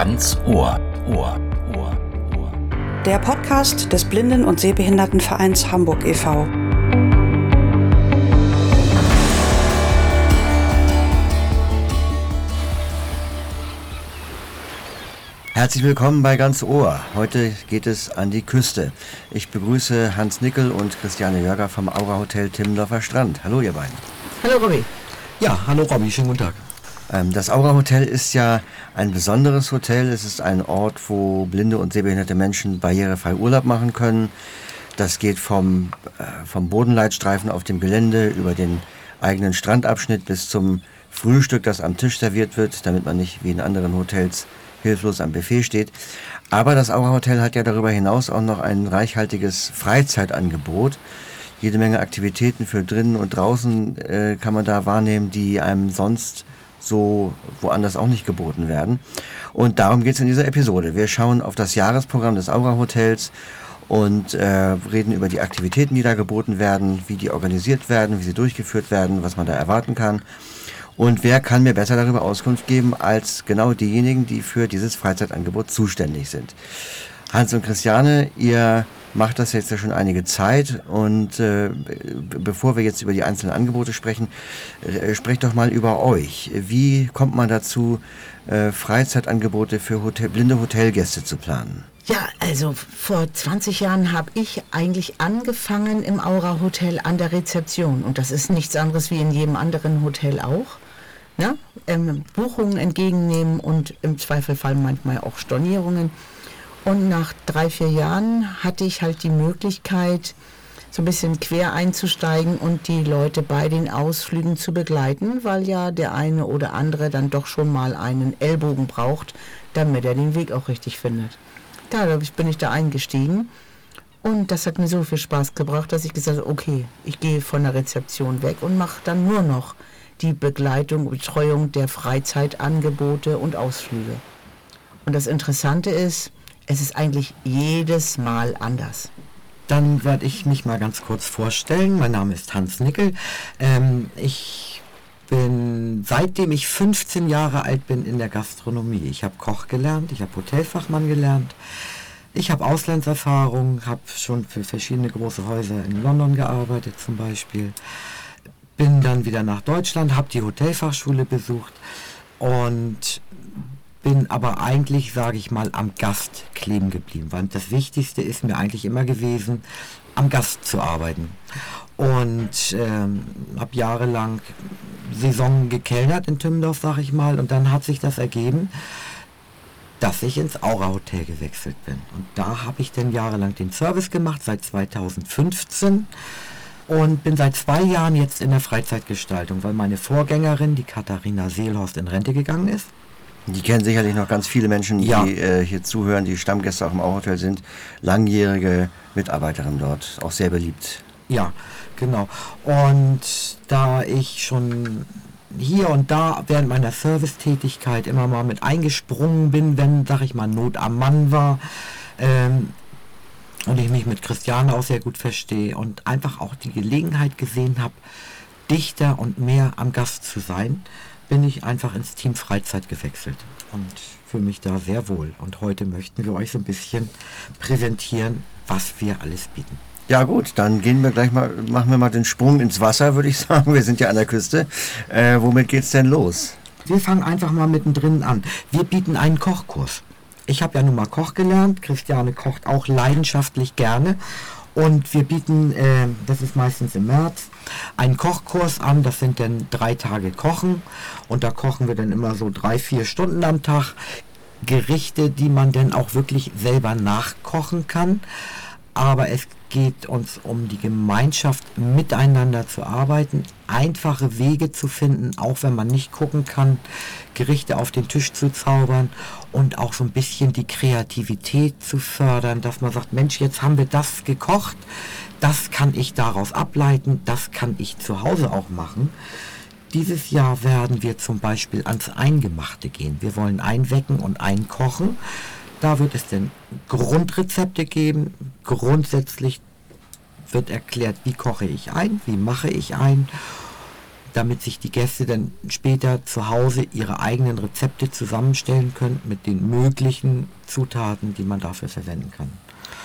Ganz Ohr. Ohr. Ohr. Ohr. Der Podcast des Blinden- und Sehbehindertenvereins Hamburg e.V. Herzlich willkommen bei Ganz Ohr. Heute geht es an die Küste. Ich begrüße Hans Nickel und Christiane Jörger vom Aura Hotel Timmendorfer Strand. Hallo ihr beiden. Hallo Robby. Ja, hallo Robby, schönen guten Tag. Ähm, das Aura Hotel ist ja ein besonderes Hotel. Es ist ein Ort, wo blinde und sehbehinderte Menschen barrierefrei Urlaub machen können. Das geht vom, äh, vom Bodenleitstreifen auf dem Gelände über den eigenen Strandabschnitt bis zum Frühstück, das am Tisch serviert wird, damit man nicht wie in anderen Hotels hilflos am Buffet steht. Aber das Aura Hotel hat ja darüber hinaus auch noch ein reichhaltiges Freizeitangebot. Jede Menge Aktivitäten für drinnen und draußen äh, kann man da wahrnehmen, die einem sonst so woanders auch nicht geboten werden. Und darum geht es in dieser Episode. Wir schauen auf das Jahresprogramm des Aura Hotels und äh, reden über die Aktivitäten, die da geboten werden, wie die organisiert werden, wie sie durchgeführt werden, was man da erwarten kann. Und wer kann mir besser darüber Auskunft geben als genau diejenigen, die für dieses Freizeitangebot zuständig sind? Hans und Christiane, ihr macht das jetzt ja schon einige Zeit und äh, bevor wir jetzt über die einzelnen Angebote sprechen, äh, sprecht doch mal über euch. Wie kommt man dazu, äh, Freizeitangebote für Hotel, blinde Hotelgäste zu planen? Ja, also vor 20 Jahren habe ich eigentlich angefangen im Aura Hotel an der Rezeption und das ist nichts anderes wie in jedem anderen Hotel auch ne, ähm, Buchungen entgegennehmen und im Zweifelfall manchmal auch Stornierungen. Und nach drei, vier Jahren hatte ich halt die Möglichkeit, so ein bisschen quer einzusteigen und die Leute bei den Ausflügen zu begleiten, weil ja der eine oder andere dann doch schon mal einen Ellbogen braucht, damit er den Weg auch richtig findet. Dadurch bin ich da eingestiegen und das hat mir so viel Spaß gebracht, dass ich gesagt habe, okay, ich gehe von der Rezeption weg und mache dann nur noch die Begleitung und Betreuung der Freizeitangebote und Ausflüge. Und das Interessante ist, es ist eigentlich jedes Mal anders. Dann werde ich mich mal ganz kurz vorstellen. Mein Name ist Hans Nickel. Ähm, ich bin seitdem ich 15 Jahre alt bin in der Gastronomie. Ich habe Koch gelernt, ich habe Hotelfachmann gelernt. Ich habe Auslandserfahrung, habe schon für verschiedene große Häuser in London gearbeitet zum Beispiel bin dann wieder nach Deutschland, habe die Hotelfachschule besucht und bin aber eigentlich, sage ich mal, am Gast kleben geblieben, weil das Wichtigste ist mir eigentlich immer gewesen, am Gast zu arbeiten. Und ähm, habe jahrelang Saison gekellnert in Timmendorf, sage ich mal, und dann hat sich das ergeben, dass ich ins Aura Hotel gewechselt bin. Und da habe ich dann jahrelang den Service gemacht, seit 2015 und bin seit zwei Jahren jetzt in der Freizeitgestaltung, weil meine Vorgängerin, die Katharina Seelhorst, in Rente gegangen ist. Die kennen sicherlich noch ganz viele Menschen, die ja. äh, hier zuhören, die Stammgäste auch im Auhotel sind. Langjährige Mitarbeiterin dort, auch sehr beliebt. Ja, genau. Und da ich schon hier und da während meiner Servicetätigkeit immer mal mit eingesprungen bin, wenn, sag ich mal, Not am Mann war, ähm, und ich mich mit Christiane auch sehr gut verstehe und einfach auch die Gelegenheit gesehen habe, dichter und mehr am Gast zu sein, bin ich einfach ins Team Freizeit gewechselt und fühle mich da sehr wohl. Und heute möchten wir euch so ein bisschen präsentieren, was wir alles bieten. Ja gut, dann gehen wir gleich mal, machen wir mal den Sprung ins Wasser, würde ich sagen. Wir sind ja an der Küste. Äh, womit geht's denn los? Wir fangen einfach mal mittendrin an. Wir bieten einen Kochkurs ich habe ja nun mal Koch gelernt. Christiane kocht auch leidenschaftlich gerne. Und wir bieten, äh, das ist meistens im März, einen Kochkurs an. Das sind dann drei Tage Kochen. Und da kochen wir dann immer so drei, vier Stunden am Tag. Gerichte, die man dann auch wirklich selber nachkochen kann aber es geht uns um die Gemeinschaft, miteinander zu arbeiten, einfache Wege zu finden, auch wenn man nicht gucken kann, Gerichte auf den Tisch zu zaubern und auch so ein bisschen die Kreativität zu fördern, dass man sagt, Mensch, jetzt haben wir das gekocht, das kann ich daraus ableiten, das kann ich zu Hause auch machen. Dieses Jahr werden wir zum Beispiel ans Eingemachte gehen. Wir wollen einwecken und einkochen. Da wird es denn Grundrezepte geben. Grundsätzlich wird erklärt, wie koche ich ein, wie mache ich ein. damit sich die Gäste dann später zu Hause ihre eigenen Rezepte zusammenstellen können mit den möglichen Zutaten, die man dafür verwenden kann.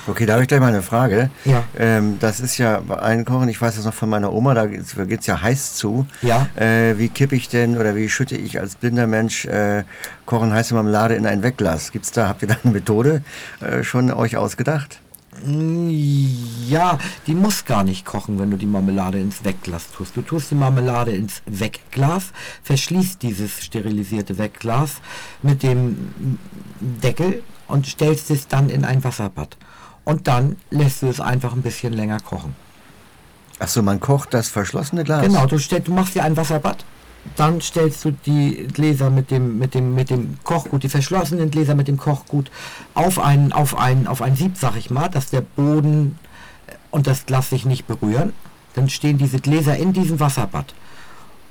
Okay, da habe ich gleich mal eine Frage. Ja. Ähm, das ist ja bei Einkochen, ich weiß das noch von meiner Oma, da geht es ja heiß zu. Ja. Äh, wie kippe ich denn oder wie schütte ich als blinder Mensch äh, kochen heiße Marmelade in ein Wegglas? Gibt's da, habt ihr da eine Methode äh, schon euch ausgedacht? Ja, die muss gar nicht kochen, wenn du die Marmelade ins Wegglas tust. Du tust die Marmelade ins Wegglas, verschließt dieses sterilisierte Wegglas mit dem Deckel und stellst es dann in ein Wasserbad. Und dann lässt du es einfach ein bisschen länger kochen. Achso, man kocht das verschlossene Glas? Genau, du, stell, du machst dir ein Wasserbad, dann stellst du die Gläser mit dem, mit dem, mit dem Kochgut, die verschlossenen Gläser mit dem Kochgut auf ein, auf ein, auf ein Sieb, sag ich mal, dass der Boden und das Glas sich nicht berühren. Dann stehen diese Gläser in diesem Wasserbad.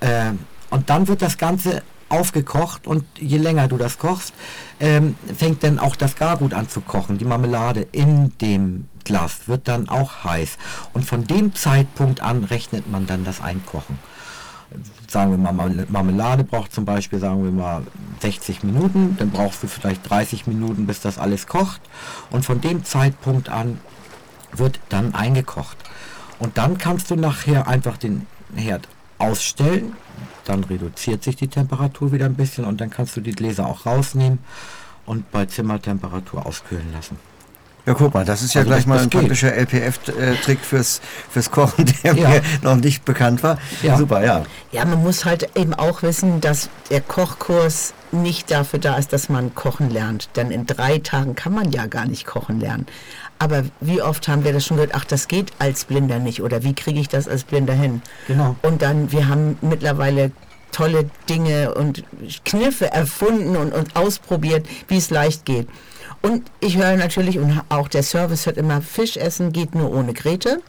Ähm, und dann wird das Ganze aufgekocht und je länger du das kochst, ähm, fängt dann auch das Gargut an zu kochen. Die Marmelade in dem Glas wird dann auch heiß. Und von dem Zeitpunkt an rechnet man dann das Einkochen. Sagen wir mal, Marmelade braucht zum Beispiel, sagen wir mal, 60 Minuten, dann brauchst du vielleicht 30 Minuten, bis das alles kocht. Und von dem Zeitpunkt an wird dann eingekocht. Und dann kannst du nachher einfach den Herd ausstellen, dann reduziert sich die Temperatur wieder ein bisschen und dann kannst du die Gläser auch rausnehmen und bei Zimmertemperatur auskühlen lassen. Ja, guck mal, das ist ja Also gleich das- mal das ein geht. praktischer LPF-Trick fürs, fürs Kochen, der Ja. mir noch nicht bekannt war. Ja. Super, ja. Ja, man muss halt eben auch wissen, dass der Kochkurs nicht dafür da ist, dass man kochen lernt. Denn in drei Tagen kann man ja gar nicht kochen lernen. Aber wie oft haben wir das schon gehört, ach, das geht als Blinder nicht oder wie kriege ich das als Blinder hin? Genau. Und dann, wir haben mittlerweile tolle Dinge und Kniffe erfunden und, und ausprobiert, wie es leicht geht. Und ich höre natürlich, und auch der Service hört immer, Fisch essen geht nur ohne Grete.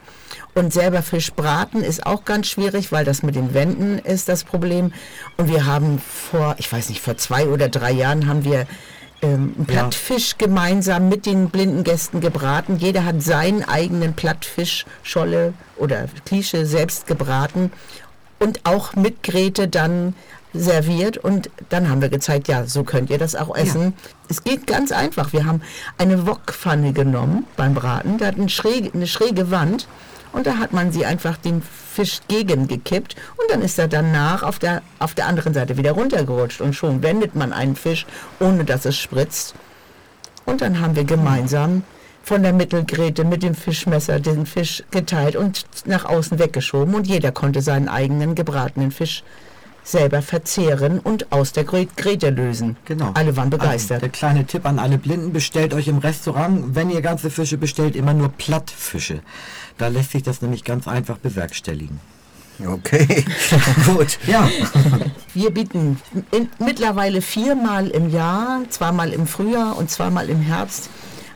Und selber Fisch braten ist auch ganz schwierig, weil das mit den Wänden ist das Problem. Und wir haben vor, ich weiß nicht, vor zwei oder drei Jahren haben wir ähm, einen Ja. Plattfisch gemeinsam mit den blinden Gästen gebraten. Jeder hat seinen eigenen Plattfischscholle oder Klische selbst gebraten und auch mit Grete dann serviert und dann haben wir gezeigt, ja, so könnt ihr das auch essen. Es geht ganz einfach. Wir haben eine Wokpfanne genommen beim Braten, da hat eine schräge, eine schräge Wand und da hat man sie einfach den Fisch gegengekippt und dann ist er danach auf der, auf der anderen Seite wieder runtergerutscht und schon wendet man einen Fisch, ohne dass es spritzt. Und dann haben wir gemeinsam von der Mittelgräte mit dem Fischmesser den Fisch geteilt und nach außen weggeschoben und jeder konnte seinen eigenen gebratenen Fisch selber verzehren und aus der Gräte lösen. Genau. Alle waren Also, begeistert. der kleine Tipp an alle Blinden, bestellt euch im Restaurant, wenn ihr ganze Fische bestellt, immer nur Plattfische. Da lässt sich das nämlich ganz einfach bewerkstelligen. Okay, gut. Ja, Wir bieten in, mittlerweile viermal im Jahr, zweimal im Frühjahr und zweimal im Herbst,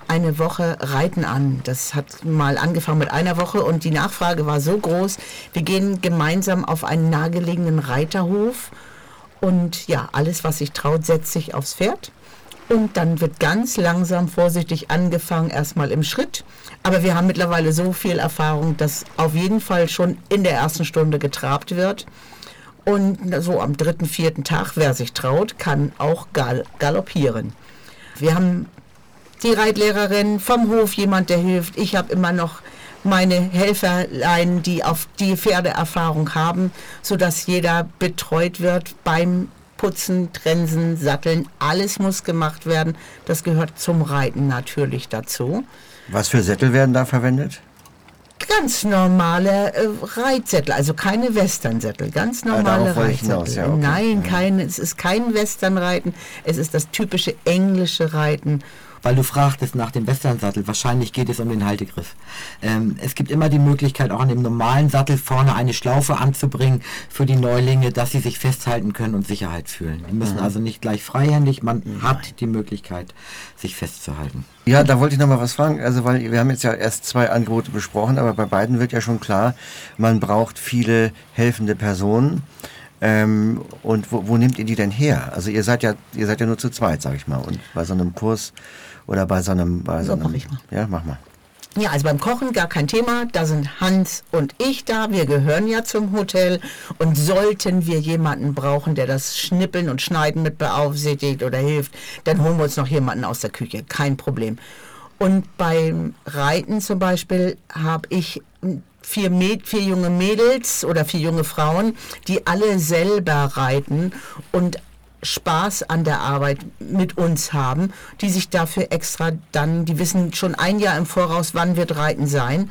eine Woche Reiten an. Das hat mal angefangen mit einer Woche und die Nachfrage war so groß. Wir gehen gemeinsam auf einen nahegelegenen Reiterhof und ja, alles, was sich traut, setzt sich aufs Pferd. Und dann wird ganz langsam, vorsichtig angefangen, erstmal im Schritt. Aber wir haben mittlerweile so viel Erfahrung, dass auf jeden Fall schon in der ersten Stunde getrabt wird. Und so am dritten, vierten Tag, wer sich traut, kann auch gal galoppieren. Wir haben die Reitlehrerin vom Hof, jemand, der hilft. Ich habe immer noch meine Helferlein, die auf die Pferdeerfahrung haben, sodass jeder betreut wird beim Putzen, Trensen, Satteln. Alles muss gemacht werden. Das gehört zum Reiten natürlich dazu. Was für Sättel werden da verwendet? Ganz normale äh, Reitsättel, also keine Westernsättel, ganz Ah, normale ich Reitsättel. ja, okay. Nein, kein, es ist kein Westernreiten, es ist das typische englische Reiten. Weil du fragtest nach dem Westernsattel, wahrscheinlich geht es um den Haltegriff. Ähm, es gibt immer die Möglichkeit, auch an dem normalen Sattel vorne eine Schlaufe anzubringen für die Neulinge, dass sie sich festhalten können und Sicherheit fühlen. Die müssen also nicht gleich freihändig, man hat die Möglichkeit, sich festzuhalten. Ja, da wollte ich noch mal was fragen. Also, weil wir haben jetzt ja erst zwei Angebote besprochen, aber bei beiden wird ja schon klar, man braucht viele helfende Personen. Ähm, und wo, wo nehmt ihr die denn her? Also ihr seid ja, ihr seid ja nur zu zweit, sag ich mal. Und bei so einem Kurs oder bei so einem, bei so So, einem, mach ich mal. ja, mach mal. Ja, also beim Kochen gar kein Thema. Da sind Hans und ich da. Wir gehören ja zum Hotel. Und sollten wir jemanden brauchen, der das Schnippeln und Schneiden mit beaufsichtigt oder hilft, dann holen wir uns noch jemanden aus der Küche. Kein Problem. Und beim Reiten zum Beispiel habe ich vier, Mäd vier junge Mädels oder vier junge Frauen, die alle selber reiten und Spaß an der Arbeit mit uns haben, die sich dafür extra dann, die wissen schon ein Jahr im Voraus, wann wird Reiten sein.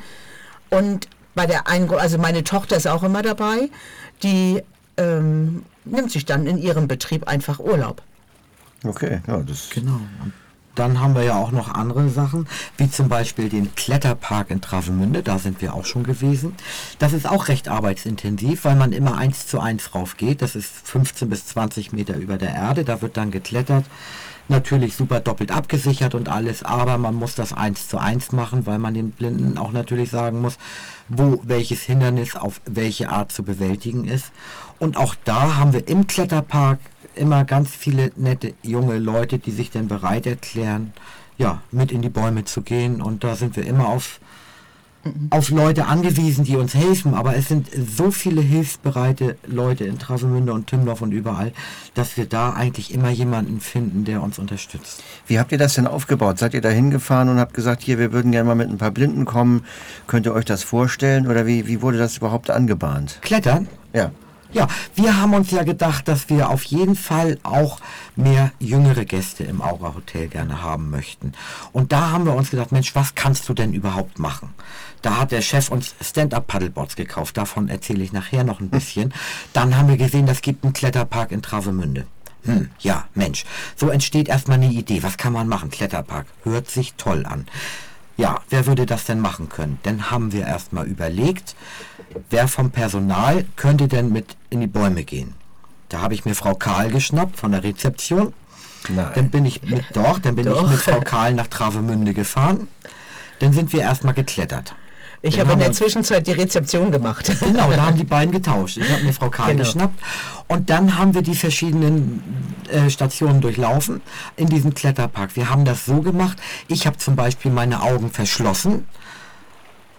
Und bei der einen, also meine Tochter ist auch immer dabei, die ähm, nimmt sich dann in ihrem Betrieb einfach Urlaub. Okay, ja, das Genau. Dann haben wir ja auch noch andere Sachen, wie zum Beispiel den Kletterpark in Travemünde, da sind wir auch schon gewesen. Das ist auch recht arbeitsintensiv, weil man immer eins zu eins rauf geht. Das ist 15 bis 20 Meter über der Erde, da wird dann geklettert. Natürlich super doppelt abgesichert und alles, aber man muss das eins zu eins machen, weil man den Blinden auch natürlich sagen muss, wo welches Hindernis auf welche Art zu bewältigen ist. Und auch da haben wir im Kletterpark immer ganz viele nette junge Leute, die sich dann bereit erklären, ja, mit in die Bäume zu gehen. Und da sind wir immer auf, auf Leute angewiesen, die uns helfen. Aber es sind so viele hilfsbereite Leute in Travemünde und Timmendorf und überall, dass wir da eigentlich immer jemanden finden, der uns unterstützt. Wie habt ihr das denn aufgebaut? Seid ihr da hingefahren und habt gesagt, hier, wir würden gerne mal mit ein paar Blinden kommen. Könnt ihr euch das vorstellen? Oder wie, wie wurde das überhaupt angebahnt? Klettern Ja. Ja, wir haben uns ja gedacht, dass wir auf jeden Fall auch mehr jüngere Gäste im Aura Hotel gerne haben möchten. Und da haben wir uns gedacht, Mensch, was kannst du denn überhaupt machen? Da hat der Chef uns Stand-Up-Paddleboards gekauft. Davon erzähle ich nachher noch ein bisschen. Dann haben wir gesehen, das gibt einen Kletterpark in Travemünde. Hm, ja, Mensch, so entsteht erstmal eine Idee. Was kann man machen? Kletterpark. Hört sich toll an. Ja, wer würde das denn machen können? Dann haben wir erstmal überlegt, wer vom Personal könnte denn mit in die Bäume gehen. Da habe ich mir Frau Karl geschnappt von der Rezeption. Nein. Dann bin ich mit doch, dann bin ich Doch. mit Frau Karl nach Travemünde gefahren. Dann sind wir erstmal geklettert. Ich habe in der Zwischenzeit die Rezeption gemacht. Genau, da haben die beiden getauscht. Ich habe mir Frau Karl Genau. geschnappt und dann haben wir die verschiedenen äh, Stationen durchlaufen in diesem Kletterpark. Wir haben das so gemacht, ich habe zum Beispiel meine Augen verschlossen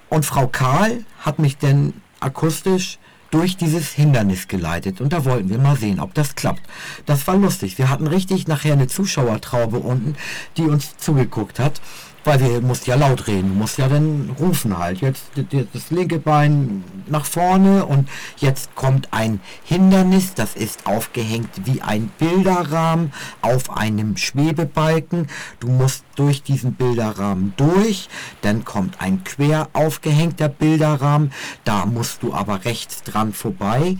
und Frau Karl hat mich dann akustisch durch dieses Hindernis geleitet und da wollten wir mal sehen, ob das klappt. Das war lustig. Wir hatten richtig nachher eine Zuschauertraube unten, die uns zugeguckt hat, weil wir mussten ja laut reden, du musst ja dann rufen halt. Jetzt das linke Bein nach vorne und jetzt kommt ein Hindernis, das ist aufgehängt wie ein Bilderrahmen auf einem Schwebebalken. Du musst durch diesen Bilderrahmen durch, dann kommt ein quer aufgehängter Bilderrahmen, da musst du aber rechts dran vorbei.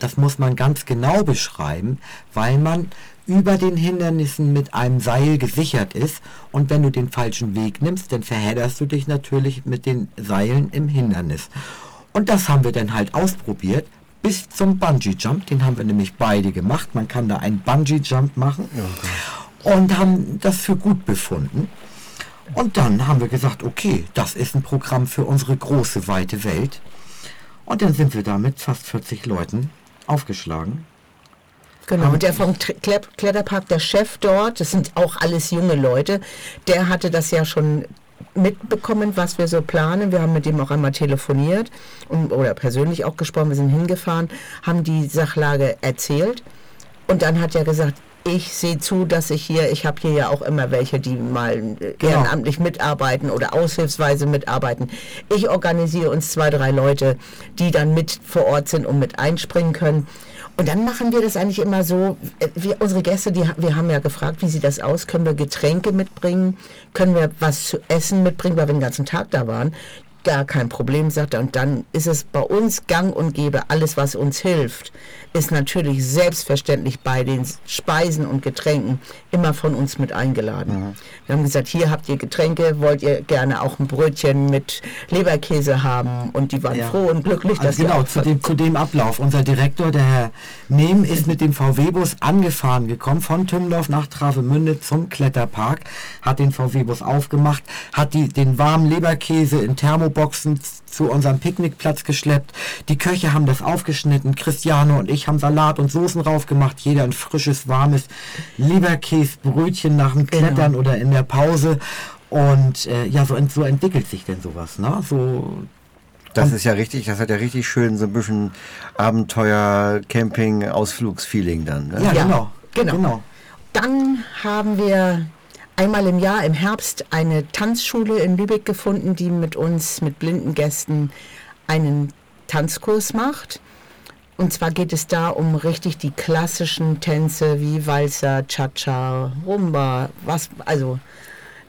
Das muss man ganz genau beschreiben, weil man über den Hindernissen mit einem Seil gesichert ist und wenn du den falschen Weg nimmst, dann verhedderst du dich natürlich mit den Seilen im Hindernis. Und das haben wir dann halt ausprobiert bis zum Bungee Jump, den haben wir nämlich beide gemacht. Man kann da einen Bungee Jump machen und haben das für gut befunden. Und dann haben wir gesagt, okay, das ist ein Programm für unsere große, weite Welt. Und dann sind wir da mit fast 40 Leuten aufgeschlagen. Genau, und der vom Kletterpark, der Chef dort, das sind auch alles junge Leute, der hatte das ja schon mitbekommen, was wir so planen. Wir haben mit dem auch einmal telefoniert und, oder persönlich auch gesprochen. Wir sind hingefahren, haben die Sachlage erzählt und dann hat er gesagt, ich sehe zu, dass ich hier, ich habe hier ja auch immer welche, die mal äh, ehrenamtlich mitarbeiten oder aushilfsweise mitarbeiten. Ich organisiere uns zwei, drei Leute, die dann mit vor Ort sind und mit einspringen können. Und dann machen wir das eigentlich immer so, äh, wir, unsere Gäste, die, wir haben ja gefragt, wie sieht das aus? Können wir Getränke mitbringen? Können wir was zu essen mitbringen, weil wir den ganzen Tag da waren? Gar kein Problem, sagt er. Und dann ist es bei uns gang und gäbe, alles, was uns hilft, ist natürlich selbstverständlich bei den Speisen und Getränken immer von uns mit eingeladen. Wir haben gesagt, hier habt ihr Getränke, wollt ihr gerne auch ein Brötchen mit Leberkäse haben? Und die waren Ja. froh und glücklich, dass Also genau, zu dem, zu dem Ablauf. Unser Direktor, der Herr Nehm, ist mit dem VW-Bus angefahren gekommen, von Tümmendorf nach Travemünde zum Kletterpark, hat den VW-Bus aufgemacht, hat die, den warmen Leberkäse in Thermoboxen z- zu unserem Picknickplatz geschleppt. Die Köche haben das aufgeschnitten, Christiane und ich haben Salat und Soßen raufgemacht, jeder ein frisches, warmes Leberkäsebrötchen nach dem Klettern oder in der Pause. Und äh, ja, so, ent- so entwickelt sich denn sowas, ne? So, Das ist ja richtig, das hat ja richtig schön so ein bisschen Abenteuer, Camping, Ausflugsfeeling dann. Ne? ja, Ja, genau, genau. genau. Dann haben wir einmal im Jahr im Herbst eine Tanzschule in Lübeck gefunden, die mit uns, mit blinden Gästen, einen Tanzkurs macht. Und zwar geht es da um richtig die klassischen Tänze wie Walzer, Cha-Cha, Rumba, was, also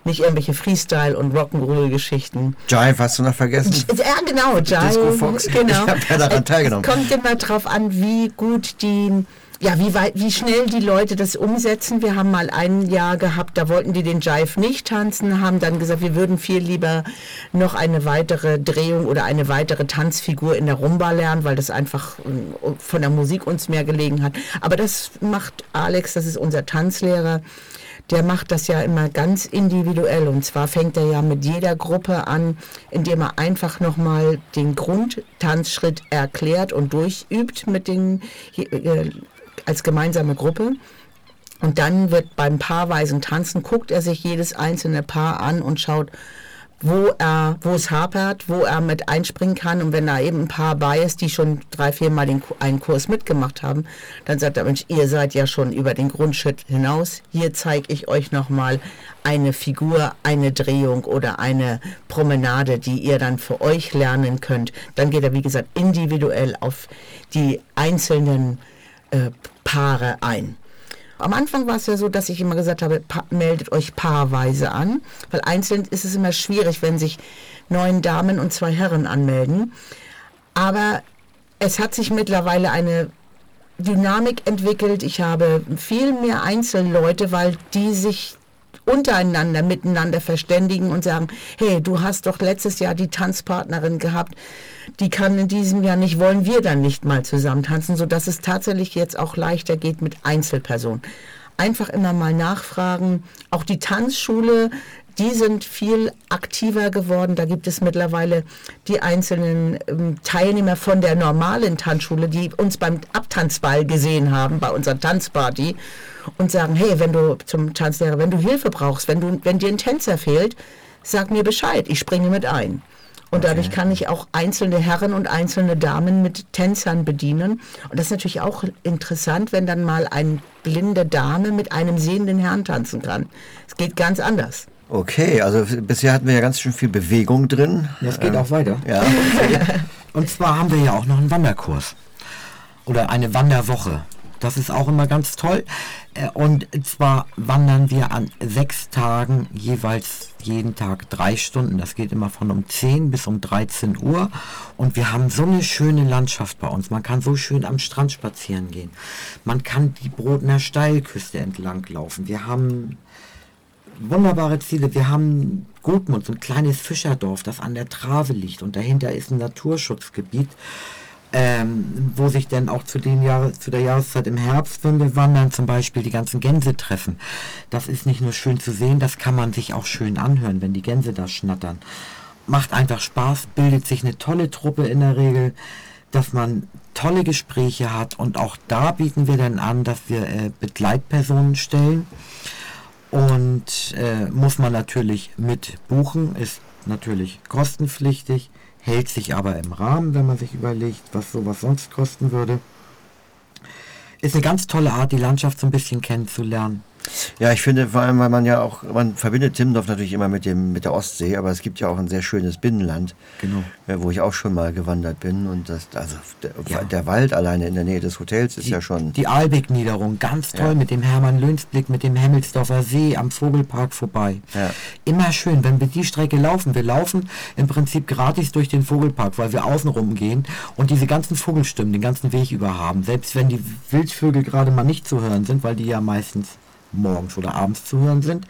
nicht irgendwelche Freestyle- und Rock'n'Roll-Geschichten. Jive hast du noch vergessen? Ja, genau, Jive. Disco Fox. Genau. Ich hab ja daran teilgenommen. Es kommt immer drauf an, wie gut die, ja, wie weit, wie schnell die Leute das umsetzen. Wir haben mal ein Jahr gehabt, da wollten die den Jive nicht tanzen, haben dann gesagt, wir würden viel lieber noch eine weitere Drehung oder eine weitere Tanzfigur in der Rumba lernen, weil das einfach äh, von der Musik uns mehr gelegen hat. Aber das macht Alex, das ist unser Tanzlehrer. Der macht das ja immer ganz individuell und zwar fängt er ja mit jeder Gruppe an, indem er einfach nochmal den Grundtanzschritt erklärt und durchübt mit den äh, als gemeinsame Gruppe. Und dann wird beim paarweisen Tanzen, guckt er sich jedes einzelne Paar an und schaut, wo er, wo es hapert, wo er mit einspringen kann. Und wenn da eben ein Paar bei ist, die schon drei, vier Mal den, einen Kurs mitgemacht haben, dann sagt er, Mensch, ihr seid ja schon über den Grundschritt hinaus. Hier zeige ich euch nochmal eine Figur, eine Drehung oder eine Promenade, die ihr dann für euch lernen könnt. Dann geht er, wie gesagt, individuell auf die einzelnen äh, Paare ein. Am Anfang war es ja so, dass ich immer gesagt habe, meldet euch paarweise an, weil einzeln ist es immer schwierig, wenn sich neun Damen und zwei Herren anmelden. Aber es hat sich mittlerweile eine Dynamik entwickelt. Ich habe viel mehr Einzelleute, weil die sich untereinander miteinander verständigen und sagen, hey, du hast doch letztes Jahr die Tanzpartnerin gehabt, die kann in diesem Jahr nicht, wollen wir dann nicht mal zusammen tanzen, sodass es tatsächlich jetzt auch leichter geht mit Einzelpersonen. Einfach immer mal nachfragen. Auch die Tanzschule, die sind viel aktiver geworden. Da gibt es mittlerweile die einzelnen ähm, Teilnehmer von der normalen Tanzschule, die uns beim Abtanzball gesehen haben, bei unserer Tanzparty und sagen, hey, wenn du zum Tanzlehrer, wenn du Hilfe brauchst, wenn du, wenn dir ein Tänzer fehlt, sag mir Bescheid, ich springe mit ein. Und dadurch kann ich auch einzelne Herren und einzelne Damen mit Tänzern bedienen. Und das ist natürlich auch interessant, wenn dann mal eine blinde Dame mit einem sehenden Herrn tanzen kann. Es geht ganz anders. Okay, also bisher hatten wir ja ganz schön viel Bewegung drin. Das geht auch weiter. Ja, Und zwar haben wir ja auch noch einen Wanderkurs oder eine Wanderwoche. Das ist auch immer ganz toll. Äh, Und zwar wandern wir an sechs Tagen jeweils jeden Tag drei Stunden. Das geht immer von um 10 bis um 13 Uhr. Und wir haben so eine schöne Landschaft bei uns. Man kann so schön am Strand spazieren gehen. Man kann die Brodner Steilküste entlang laufen. Wir haben wunderbare Ziele. Wir haben Gutmund, so ein kleines Fischerdorf, das an der Trave liegt und dahinter ist ein Naturschutzgebiet, ähm, wo sich dann auch zu, den Jahre, zu der Jahreszeit im Herbst, wenn wir wandern, zum Beispiel die ganzen Gänse treffen. Das ist nicht nur schön zu sehen, das kann man sich auch schön anhören, wenn die Gänse da schnattern. Macht einfach Spaß, bildet sich eine tolle Truppe in der Regel, dass man tolle Gespräche hat und auch da bieten wir dann an, dass wir äh, Begleitpersonen stellen. Und äh, muss man natürlich mit buchen, ist natürlich kostenpflichtig, hält sich aber im Rahmen, wenn man sich überlegt, was sowas sonst kosten würde. Ist eine ganz tolle Art, die Landschaft so ein bisschen kennenzulernen. Ja, ich finde vor allem, weil man ja auch, man verbindet Timmendorf natürlich immer mit dem mit der Ostsee, aber es gibt ja auch ein sehr schönes Binnenland, Genau. äh, wo ich auch schon mal gewandert bin und das, also der, Ja. der Wald alleine in der Nähe des Hotels ist ja schon. Die Aalbeck-Niederung, ganz toll Ja. mit dem Hermann-Löns-Blick, mit dem Hemmelsdorfer See am Vogelpark vorbei. Ja. Immer schön, wenn wir die Strecke laufen. Wir laufen im Prinzip gratis durch den Vogelpark, weil wir außenrum gehen und diese ganzen Vogelstimmen den ganzen Weg über haben. Selbst wenn die Wildvögel gerade mal nicht zu hören sind, weil die ja meistens morgens oder abends zu hören sind.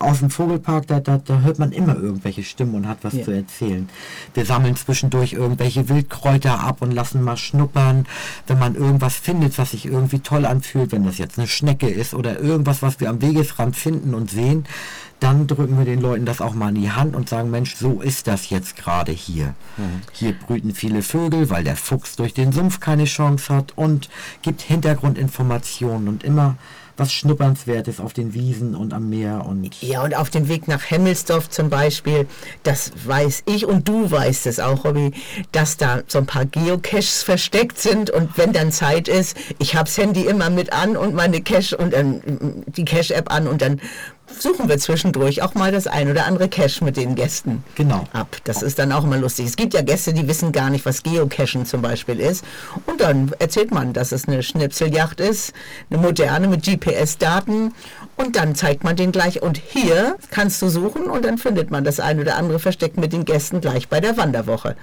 Aus dem Vogelpark, da, da, da hört man immer irgendwelche Stimmen und hat was Ja. zu erzählen. Wir sammeln zwischendurch irgendwelche Wildkräuter ab und lassen mal schnuppern. Wenn man irgendwas findet, was sich irgendwie toll anfühlt, wenn das jetzt eine Schnecke ist oder irgendwas, was wir am Wegesrand finden und sehen, dann drücken wir den Leuten das auch mal in die Hand und sagen, Mensch, so ist das jetzt gerade hier. Hier brüten viele Vögel, weil der Fuchs durch den Sumpf keine Chance hat und gibt Hintergrundinformationen und immer was Schnuppernswertes auf den Wiesen und am Meer und Ja, und auf dem Weg nach Hemmelsdorf zum Beispiel, das weiß ich und du weißt es auch, Robby, dass da so ein paar Geocaches versteckt sind und wenn dann Zeit ist, ich hab's Handy immer mit an und meine Cache und dann die Cache-App an und dann suchen wir zwischendurch auch mal das ein oder andere Cache mit den Gästen Genau. ab. Das ist dann auch immer lustig. Es gibt ja Gäste, die wissen gar nicht, was Geocachen zum Beispiel ist. Und dann erzählt man, dass es eine Schnipseljacht ist, eine moderne mit GPS-Daten. Und dann zeigt man den gleich. Und hier kannst du suchen und dann findet man das ein oder andere versteckt mit den Gästen gleich bei der Wanderwoche.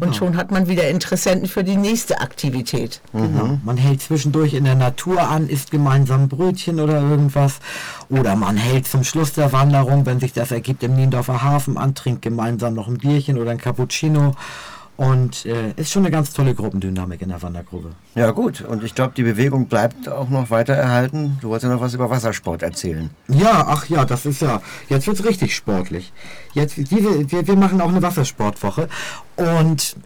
Und schon hat man wieder Interessenten für die nächste Aktivität. Genau. Man hält zwischendurch in der Natur an, isst gemeinsam Brötchen oder irgendwas. Oder man hält zum Schluss der Wanderung, wenn sich das ergibt, im Niendorfer Hafen an, trinkt gemeinsam noch ein Bierchen oder ein Cappuccino. Und äh, ist schon eine ganz tolle Gruppendynamik in der Wandergruppe. Ja gut, und ich glaube, die Bewegung bleibt auch noch weiter erhalten. Du wolltest ja noch was über Wassersport erzählen. Ja, ach ja, das ist ja, jetzt wird's richtig sportlich. Jetzt, diese, wir, wir machen auch eine Wassersportwoche und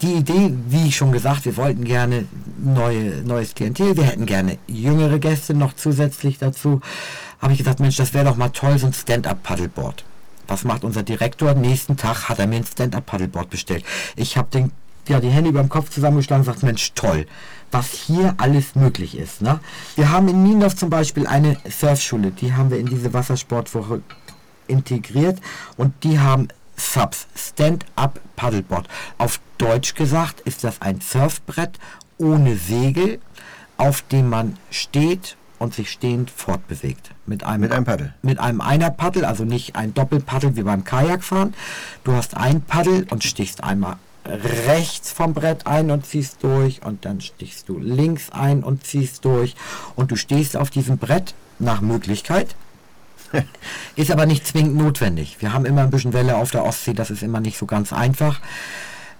die Idee, wie schon gesagt, wir wollten gerne neue, neues Klientel, wir hätten gerne jüngere Gäste noch zusätzlich dazu. Habe ich gesagt, Mensch, das wäre doch mal toll, so ein Stand-Up-Paddleboard. Was macht unser Direktor? Nächsten Tag hat er mir ein Stand-Up-Paddleboard bestellt. Ich habe ja, die Hände über dem Kopf zusammengeschlagen und gesagt, Mensch, toll, was hier alles möglich ist. Ne? Wir haben in Niendorf zum Beispiel eine Surfschule, die haben wir in diese Wassersportwoche integriert und die haben Subs, Stand-Up Paddleboard. Auf Deutsch gesagt ist das ein Surfbrett ohne Segel, auf dem man steht und sich stehend fortbewegt. Mit einem, Mit einem Paddel. Mit einem Einer-Paddel, also nicht ein Doppelpaddel wie beim Kajakfahren. Du hast ein Paddel und stichst einmal rechts vom Brett ein und ziehst durch und dann stichst du links ein und ziehst durch und du stehst auf diesem Brett nach Möglichkeit. ist aber nicht zwingend notwendig. Wir haben immer ein bisschen Welle auf der Ostsee, das ist immer nicht so ganz einfach.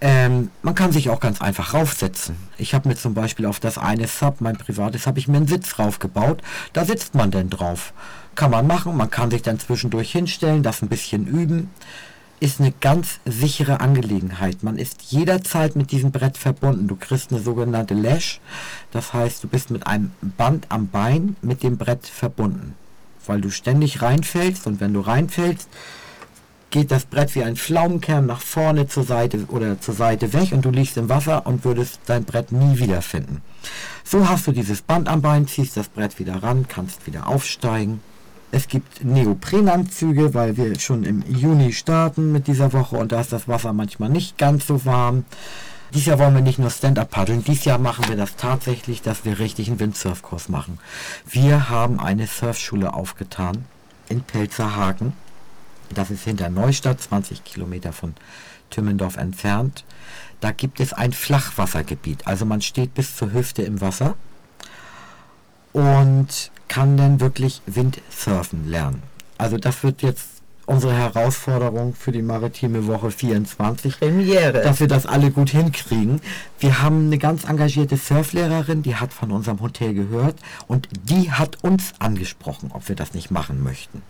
Ähm, man kann sich auch ganz einfach raufsetzen. Ich habe mir zum Beispiel auf das eine Sub, mein privates, habe ich mir einen Sitz raufgebaut. Da sitzt man denn drauf. Kann man machen, man kann sich dann zwischendurch hinstellen, das ein bisschen üben. Ist eine ganz sichere Angelegenheit. Man ist jederzeit mit diesem Brett verbunden. Du kriegst eine sogenannte Lash. Das heißt, du bist mit einem Band am Bein mit dem Brett verbunden. Weil du ständig reinfällst und wenn du reinfällst, geht das Brett wie ein Pflaumenkern nach vorne zur Seite oder zur Seite weg und du liegst im Wasser und würdest dein Brett nie wiederfinden. So hast du dieses Band am Bein, ziehst das Brett wieder ran, kannst wieder aufsteigen. Es gibt Neoprenanzüge, weil wir schon im Juni starten mit dieser Woche und da ist das Wasser manchmal nicht ganz so warm. Dieses Jahr wollen wir nicht nur Stand-up paddeln, dieses Jahr machen wir das tatsächlich, dass wir richtig einen Windsurfkurs machen. Wir haben eine Surfschule aufgetan in Pelzerhaken. Das ist hinter Neustadt, 20 Kilometer von Tümmendorf entfernt. Da gibt es ein Flachwassergebiet. Also man steht bis zur Hüfte im Wasser und kann dann wirklich Windsurfen lernen. Also das wird jetzt unsere Herausforderung für die maritime Woche 24. Premiere. Dass wir das alle gut hinkriegen. Wir haben eine ganz engagierte Surflehrerin, die hat von unserem Hotel gehört und die hat uns angesprochen, ob wir das nicht machen möchten.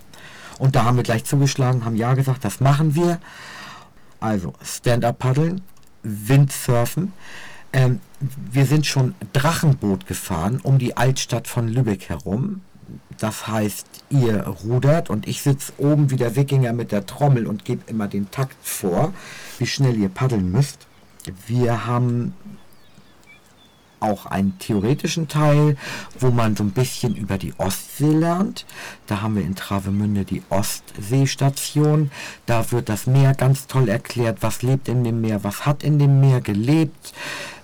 Und da haben wir gleich zugeschlagen, haben ja gesagt, das machen wir. Also Stand-up paddeln, Windsurfen. Ähm, wir sind schon Drachenboot gefahren um die Altstadt von Lübeck herum. Das heißt, ihr rudert und ich sitze oben wie der Wikinger mit der Trommel und gebe immer den Takt vor, wie schnell ihr paddeln müsst. Wir haben auch einen theoretischen Teil, wo man so ein bisschen über die Ostsee lernt. Da haben wir in Travemünde die Ostseestation. Da wird das Meer ganz toll erklärt, was lebt in dem Meer, was hat in dem Meer gelebt,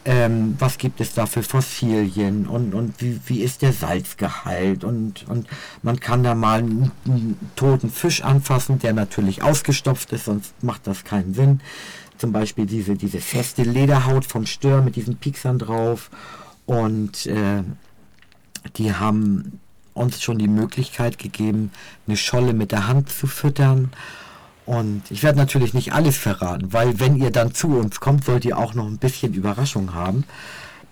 ähm, was gibt es da für Fossilien? Und, und wie, wie ist der Salzgehalt? Und, und man kann da mal einen, einen toten Fisch anfassen, der natürlich ausgestopft ist, sonst macht das keinen Sinn zum Beispiel diese, diese feste Lederhaut vom Stör mit diesen Pieksern drauf. Und äh, die haben uns schon die Möglichkeit gegeben, eine Scholle mit der Hand zu füttern. Und ich werde natürlich nicht alles verraten, weil wenn ihr dann zu uns kommt, sollt ihr auch noch ein bisschen Überraschung haben.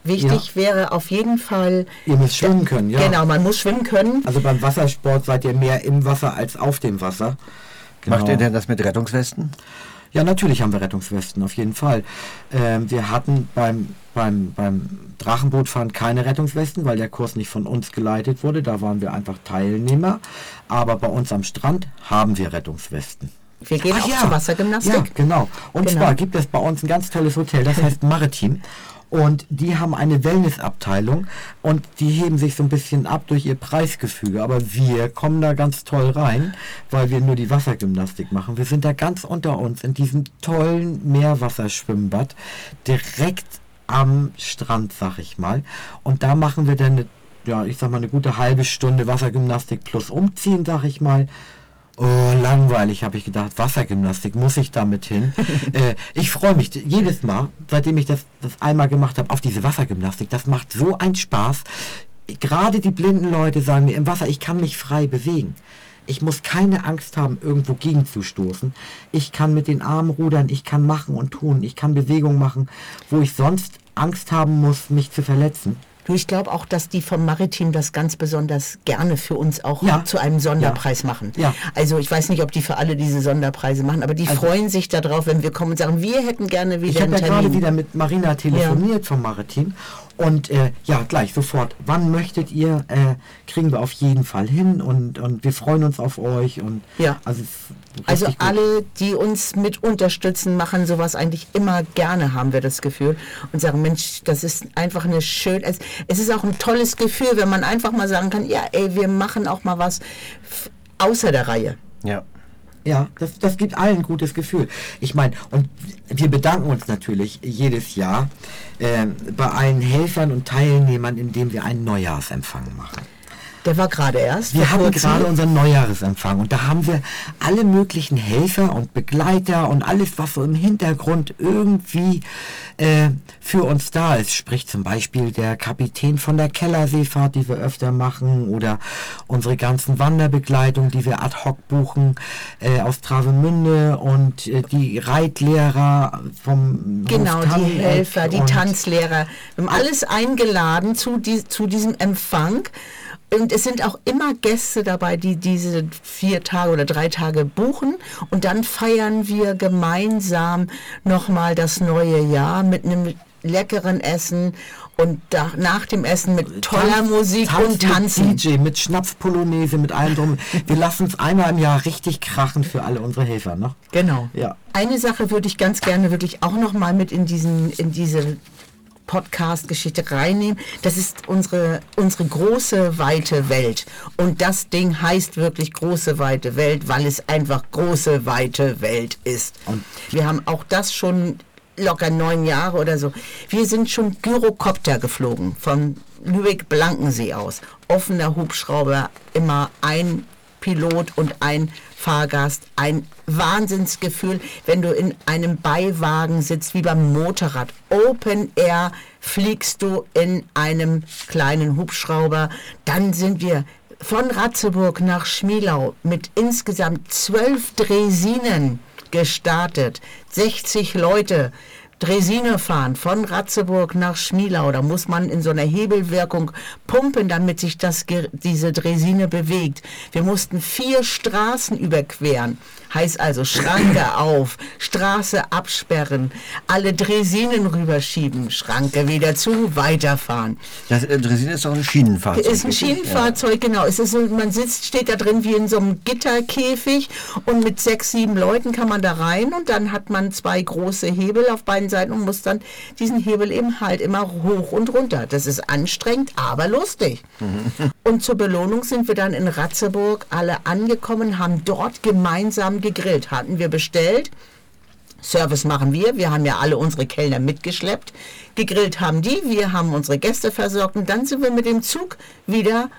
Wichtig wäre auf jeden Fall. Ihr müsst schwimmen können, ja. Genau, man muss schwimmen können. Also beim Wassersport seid ihr mehr im Wasser als auf dem Wasser. Macht Genau. ihr denn das mit Rettungswesten? Ja, natürlich haben wir Rettungswesten, auf jeden Fall. Ähm, wir hatten beim, beim, beim Drachenbootfahren keine Rettungswesten, weil der Kurs nicht von uns geleitet wurde. Da waren wir einfach Teilnehmer. Aber bei uns am Strand haben wir Rettungswesten. Wir gehen Ach auch ja. zur Wassergymnastik. Ja, genau. Und Genau. zwar gibt es bei uns ein ganz tolles Hotel, das heißt Maritim. Und die haben eine Wellnessabteilung und die heben sich so ein bisschen ab durch ihr Preisgefüge. Aber wir kommen da ganz toll rein, weil wir nur die Wassergymnastik machen. Wir sind da ganz unter uns in diesem tollen Meerwasserschwimmbad, direkt am Strand, sag ich mal. Und da machen wir dann eine, ja, ich sag mal, eine gute halbe Stunde Wassergymnastik plus umziehen, sag ich mal. Oh, langweilig, habe ich gedacht. Wassergymnastik, muss ich damit hin? äh, ich freue mich jedes Mal, seitdem ich das, das einmal gemacht habe, auf diese Wassergymnastik. Das macht so einen Spaß. Gerade die blinden Leute sagen mir im Wasser, ich kann mich frei bewegen. Ich muss keine Angst haben, irgendwo gegenzustoßen. Ich kann mit den Armen rudern, ich kann machen und tun, ich kann Bewegungen machen, wo ich sonst Angst haben muss, mich zu verletzen. Du, ich glaube auch, dass die vom Maritim das ganz besonders gerne für uns auch Ja. zu einem Sonderpreis machen. Ja. Also ich weiß nicht, ob die für alle diese Sonderpreise machen, aber die freuen sich darauf, wenn wir kommen und sagen, wir hätten gerne wieder Ich habe einen ja gerade wieder mit Marina telefoniert vom Maritim und äh, ja, gleich sofort. Wann möchtet ihr? Äh, kriegen wir auf jeden Fall hin und, und wir freuen uns auf euch und Ja. also, Also alle, die uns mit unterstützen, machen sowas eigentlich immer gerne, haben wir das Gefühl. Und sagen, Mensch, das ist einfach eine schön, es, es ist auch ein tolles Gefühl, wenn man einfach mal sagen kann, ja, ey, wir machen auch mal was außer der Reihe. Ja. Ja, das, das gibt allen ein gutes Gefühl. Ich meine, und wir bedanken uns natürlich jedes Jahr äh, bei allen Helfern und Teilnehmern, indem wir einen Neujahrsempfang machen. Der war gerade erst. Wir hatten gerade unseren Neujahresempfang und da haben wir alle möglichen Helfer und Begleiter und alles, was so im Hintergrund irgendwie äh, für uns da ist. Sprich zum Beispiel der Kapitän von der Kellerseefahrt, die wir öfter machen oder unsere ganzen Wanderbegleitungen, die wir ad hoc buchen äh, aus Travemünde und äh, die Reitlehrer vom Genau, die Helfer, die Tanzlehrer. Wir haben alles eingeladen zu, die, zu diesem Empfang. Und es sind auch immer Gäste dabei, die diese vier Tage oder drei Tage buchen. Und dann feiern wir gemeinsam nochmal das neue Jahr mit einem leckeren Essen und da, nach dem Essen mit toller Tanz- Musik Tanz und Tanzen. Mit DJ, mit Schnapspolonaise, mit allem drum. Wir lassen es einmal im Jahr richtig krachen für alle unsere Helfer, ne? Genau. Ja. Eine Sache würde ich ganz gerne wirklich auch noch mal mit in diesen in diese Podcast-Geschichte reinnehmen. Das ist unsere unsere große weite Welt und das Ding heißt wirklich große weite Welt, weil es einfach große weite Welt ist. Und- wir haben auch das schon locker neun Jahre oder so. Wir sind schon Gyrokopter geflogen von Lübeck-Blankensee aus. Offener Hubschrauber, immer ein Pilot und ein Fahrgast. Ein Wahnsinnsgefühl, wenn du in einem Beiwagen sitzt, wie beim Motorrad. Open Air fliegst du in einem kleinen Hubschrauber. Dann sind wir von Ratzeburg nach Schmielau mit insgesamt zwölf Dresinen gestartet. 60 Leute. Dresine fahren von Ratzeburg nach Schmielau. Da muss man in so einer Hebelwirkung pumpen, damit sich das, diese Dresine bewegt. Wir mussten vier Straßen überqueren. Heißt also Schranke auf, Straße absperren, alle Dresinen rüberschieben, Schranke wieder zu, weiterfahren. Das äh, Dresden ist auch ein Schienenfahrzeug. Ist ein? Schienenfahrzeug, genau. Es ist so, man sitzt, steht da drin wie in so einem Gitterkäfig und mit sechs, sieben Leuten kann man da rein und dann hat man zwei große Hebel auf beiden Seiten und muss dann diesen Hebel eben halt immer hoch und runter. Das ist anstrengend, aber lustig. Und zur Belohnung sind wir dann in Ratzeburg alle angekommen, haben dort gemeinsam gegrillt. Hatten wir bestellt. Service machen wir. Wir haben ja alle unsere Kellner mitgeschleppt. Gegrillt haben die, wir haben unsere Gäste versorgt und dann sind wir mit dem Zug wieder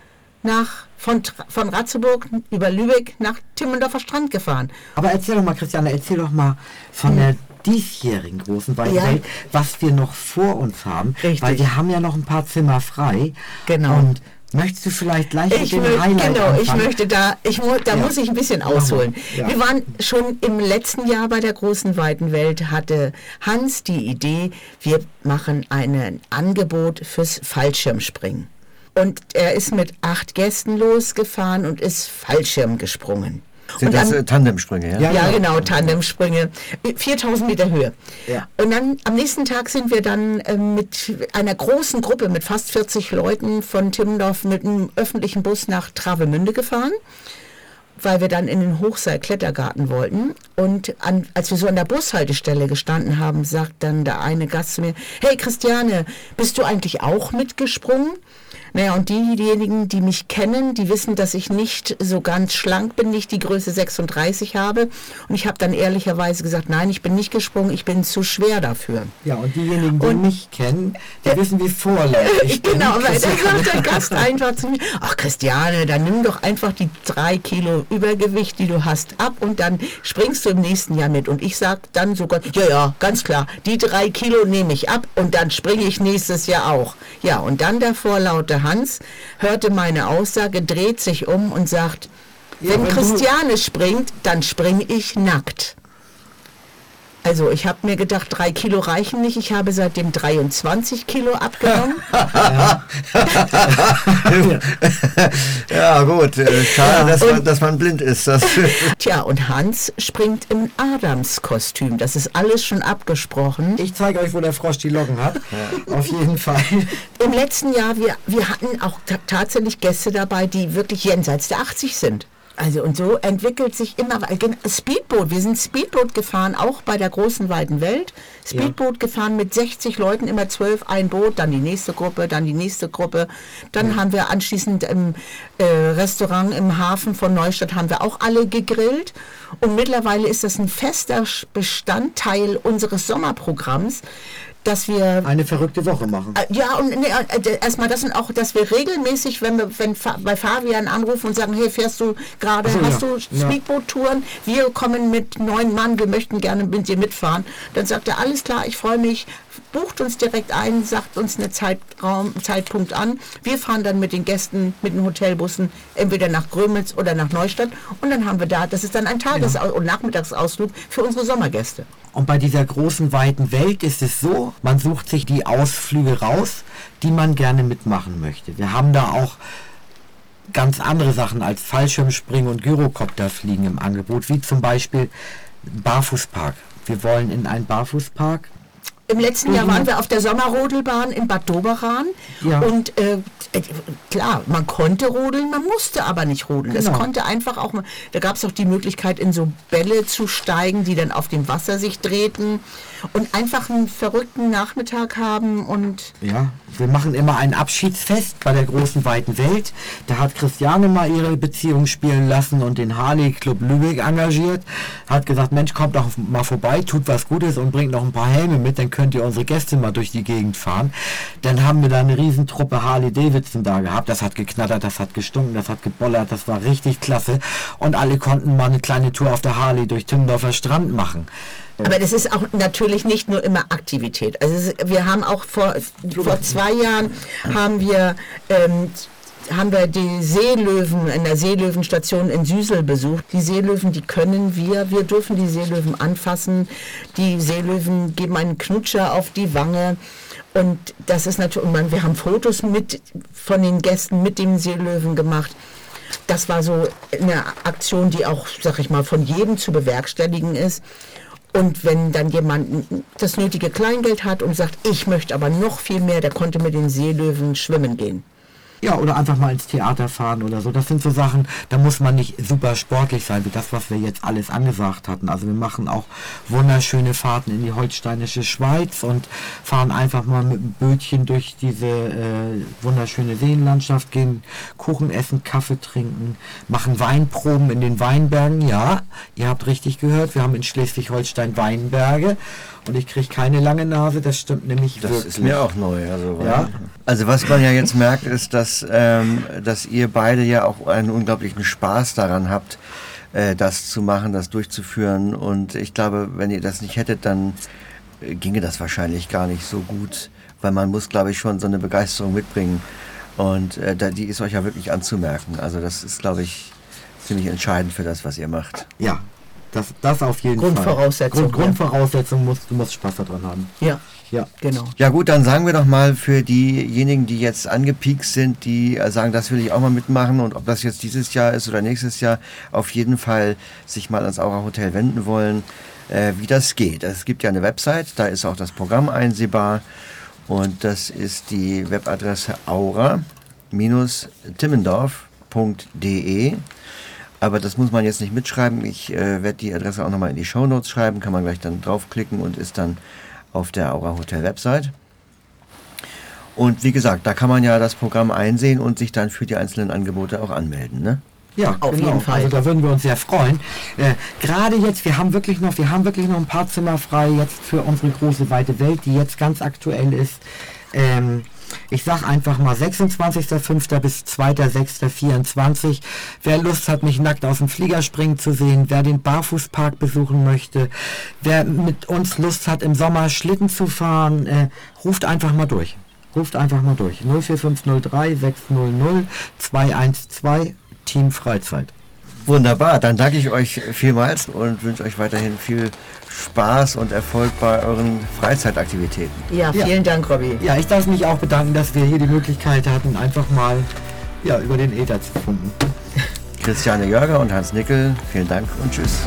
nach, von, von Ratzeburg über Lübeck nach Timmendorfer Strand gefahren. Aber erzähl doch mal, Christiane, erzähl doch mal von der diesjährigen großen weiten Ja. Welt, was wir noch vor uns haben. Richtig. Weil wir haben ja noch ein paar Zimmer frei. Genau. Und Möchtest du vielleicht gleich Ich mit möchte, Highlight genau, ich anfangen? möchte da, ich mu, da Ja. muss ich ein bisschen ausholen. Ja. Wir waren schon im letzten Jahr bei der großen weiten Welt, hatte Hans die Idee, wir machen ein Angebot fürs Fallschirmspringen. Und er ist mit acht Gästen losgefahren und ist Fallschirm gesprungen. Sind und das dann- äh, Tandemsprünge, ja? Ja. ja, genau, Tandemsprünge. 4000 Meter Höhe. Ja. Und dann am nächsten Tag sind wir dann ähm, mit einer großen Gruppe, mit fast 40 Leuten von Timmendorf mit einem öffentlichen Bus nach Travemünde gefahren, weil wir dann in den Hochseil-Klettergarten wollten. Und an, als wir so an der Bushaltestelle gestanden haben, sagt dann der eine Gast zu mir, hey Christiane, bist du eigentlich auch mitgesprungen? Naja, und die, diejenigen, die mich kennen, die wissen, dass ich nicht so ganz schlank bin, nicht die Größe 36 habe. Und ich habe dann ehrlicherweise gesagt, nein, ich bin nicht gesprungen, ich bin zu schwer dafür. Ja, und diejenigen, die Und- mich kennen, die wissen, wie vorläufig ich bin. Genau, weil dann sagt der Gast einfach zu mir, ach Christiane, dann nimm doch einfach die drei Kilo Übergewicht, die du hast, ab und dann springst du im nächsten Jahr mit. Und ich sag dann sogar, ja, ja, ganz klar, die drei Kilo nehme ich ab und dann springe ich nächstes Jahr auch. Ja, und dann der vorlaute Hans hörte meine Aussage, dreht sich um und sagt, Ja, wenn wenn Christiane springt, dann springe ich nackt. Also ich habe mir gedacht, drei Kilo reichen nicht. Ich habe seitdem 23 Kilo abgenommen. Ja, gut. Äh, schade, dass, man, dass man blind ist. Das, Tja, und Hans springt im Adams-Kostüm. Das ist alles schon abgesprochen. Ich zeige euch, wo der Frosch die Locken hat. Auf jeden Fall. Im letzten Jahr, wir, wir hatten auch ta tatsächlich Gäste dabei, die wirklich jenseits der 80 sind. Also und so entwickelt sich immer Speedboot. Wir sind Speedboot gefahren, auch bei der großen weiten Welt. Speedboot gefahren mit 60 Leuten, immer zwölf ein Boot, dann die nächste Gruppe, dann die nächste Gruppe. Dann haben wir anschließend im äh, Restaurant im Hafen von Neustadt haben wir auch alle gegrillt. Und mittlerweile ist das ein fester Bestandteil unseres Sommerprogramms, dass wir Eine verrückte Woche machen. äh, Ja, und nee, äh, erstmal das und auch, dass wir regelmäßig, wenn wir wenn Fa bei Fabian anrufen und sagen, hey, fährst du gerade, so, hast ja. du Ja. Speedboot-Touren? Wir kommen mit neun Mann, wir möchten gerne mit dir mitfahren. Dann sagt er, alles klar, ich freue mich, bucht uns direkt ein, sagt uns einen Zeitraum, Zeitpunkt an. Wir fahren dann mit den Gästen, mit den Hotelbussen, entweder nach Grömitz oder nach Neustadt. Und dann haben wir da, das ist dann ein Tages- und Nachmittagsausflug für unsere Sommergäste. Und bei dieser großen, weiten Welt ist es so, man sucht sich die Ausflüge raus, die man gerne mitmachen möchte. Wir haben da auch ganz andere Sachen als Fallschirmspringen und Gyrokopterfliegen im Angebot, wie zum Beispiel Barfußpark. Wir wollen in einen Barfußpark. Im letzten Jahr waren wir auf der Sommerrodelbahn in Bad Doberan Ja. und äh, äh, klar, man konnte rodeln, man musste aber nicht rodeln. Es Genau. konnte einfach auch, da gab es auch die Möglichkeit, in so Bälle zu steigen, die dann auf dem Wasser sich drehten und einfach einen verrückten Nachmittag haben und Ja, wir machen immer ein Abschiedsfest bei der großen weiten Welt. Da hat Christiane mal ihre Beziehung spielen lassen und den Harley Club Lübeck engagiert. Hat gesagt, Mensch, kommt doch mal vorbei, tut was Gutes und bringt noch ein paar Helme mit, dann könnt ihr unsere Gäste mal durch die Gegend fahren. Dann haben wir da eine Riesentruppe Harley Davidson da gehabt. Das hat geknattert, das hat gestunken, das hat gebollert, das war richtig klasse. Und alle konnten mal eine kleine Tour auf der Harley durch Timmendorfer Strand machen. Aber das ist auch natürlich nicht nur immer Aktivität. Also wir haben auch vor, vor zwei Jahren haben wir ähm, haben wir die Seelöwen in der Seelöwenstation in Süsel besucht. Die Seelöwen, die können wir, wir dürfen die Seelöwen anfassen. Die Seelöwen geben einen Knutscher auf die Wange. Und das ist natürlich, man, wir haben Fotos mit von den Gästen mit dem Seelöwen gemacht. Das war so eine Aktion, die auch, sag ich mal, von jedem zu bewerkstelligen ist. Und wenn dann jemand das nötige Kleingeld hat und sagt, ich möchte aber noch viel mehr, der konnte mit den Seelöwen schwimmen gehen. Ja, oder einfach mal ins Theater fahren oder so. Das sind so Sachen, da muss man nicht super sportlich sein, wie das, was wir jetzt alles angesagt hatten. Also wir machen auch wunderschöne Fahrten in die holsteinische Schweiz und fahren einfach mal mit dem Bötchen durch diese äh, wunderschöne Seenlandschaft, gehen Kuchen essen, Kaffee trinken, machen Weinproben in den Weinbergen. Ja, ihr habt richtig gehört, wir haben in Schleswig-Holstein Weinberge und ich kriege keine lange Nase, das stimmt nämlich Das wirklich. ist mir auch neu. Also, Ja. also was man ja jetzt merkt, ist, dass, ähm, dass ihr beide ja auch einen unglaublichen Spaß daran habt, äh, das zu machen, das durchzuführen. Und ich glaube, wenn ihr das nicht hättet, dann äh, ginge das wahrscheinlich gar nicht so gut, weil man muss, glaube ich, schon so eine Begeisterung mitbringen. Und äh, da, die ist euch ja wirklich anzumerken. Also das ist, glaube ich, ziemlich entscheidend für das, was ihr macht. Ja, das, das auf jeden Grundvoraussetzung, Fall. Grund, Grundvoraussetzung, musst, du musst Spaß daran haben. Ja, Ja. genau. Ja gut, dann sagen wir doch mal für diejenigen, die jetzt angepiekt sind, die sagen, das will ich auch mal mitmachen und ob das jetzt dieses Jahr ist oder nächstes Jahr, auf jeden Fall sich mal ans Aura Hotel wenden wollen, äh, wie das geht. Es gibt ja eine Website, da ist auch das Programm einsehbar und das ist die Webadresse aura-timmendorf.de. Aber das muss man jetzt nicht mitschreiben. Ich äh, werde die Adresse auch nochmal in die Shownotes schreiben, kann man gleich dann draufklicken und ist dann auf der Aura Hotel Website. Und wie gesagt, da kann man ja das Programm einsehen und sich dann für die einzelnen Angebote auch anmelden. Ne? Ja, Auf genau. jeden Fall. Also da würden wir uns sehr freuen. Äh, Gerade jetzt, wir haben wirklich noch, wir haben wirklich noch ein paar Zimmer frei jetzt für unsere große weite Welt, die jetzt ganz aktuell ist. Ähm, ich sag einfach mal 26.05. bis 2.06.24. Wer Lust hat, mich nackt aus dem Flieger springen zu sehen, wer den Barfußpark besuchen möchte, wer mit uns Lust hat, im Sommer Schlitten zu fahren, äh, ruft einfach mal durch. Ruft einfach mal durch. 04503 600 212 Team Freizeit. Wunderbar, dann danke ich euch vielmals und wünsche euch weiterhin viel Spaß und Erfolg bei euren Freizeitaktivitäten. Ja, Ja. vielen Dank, Robby. Ja, ich darf mich auch bedanken, dass wir hier die Möglichkeit hatten, einfach mal ja, über den Äther zu funken. Christiane Jörger und Hans Nickel, vielen Dank und tschüss.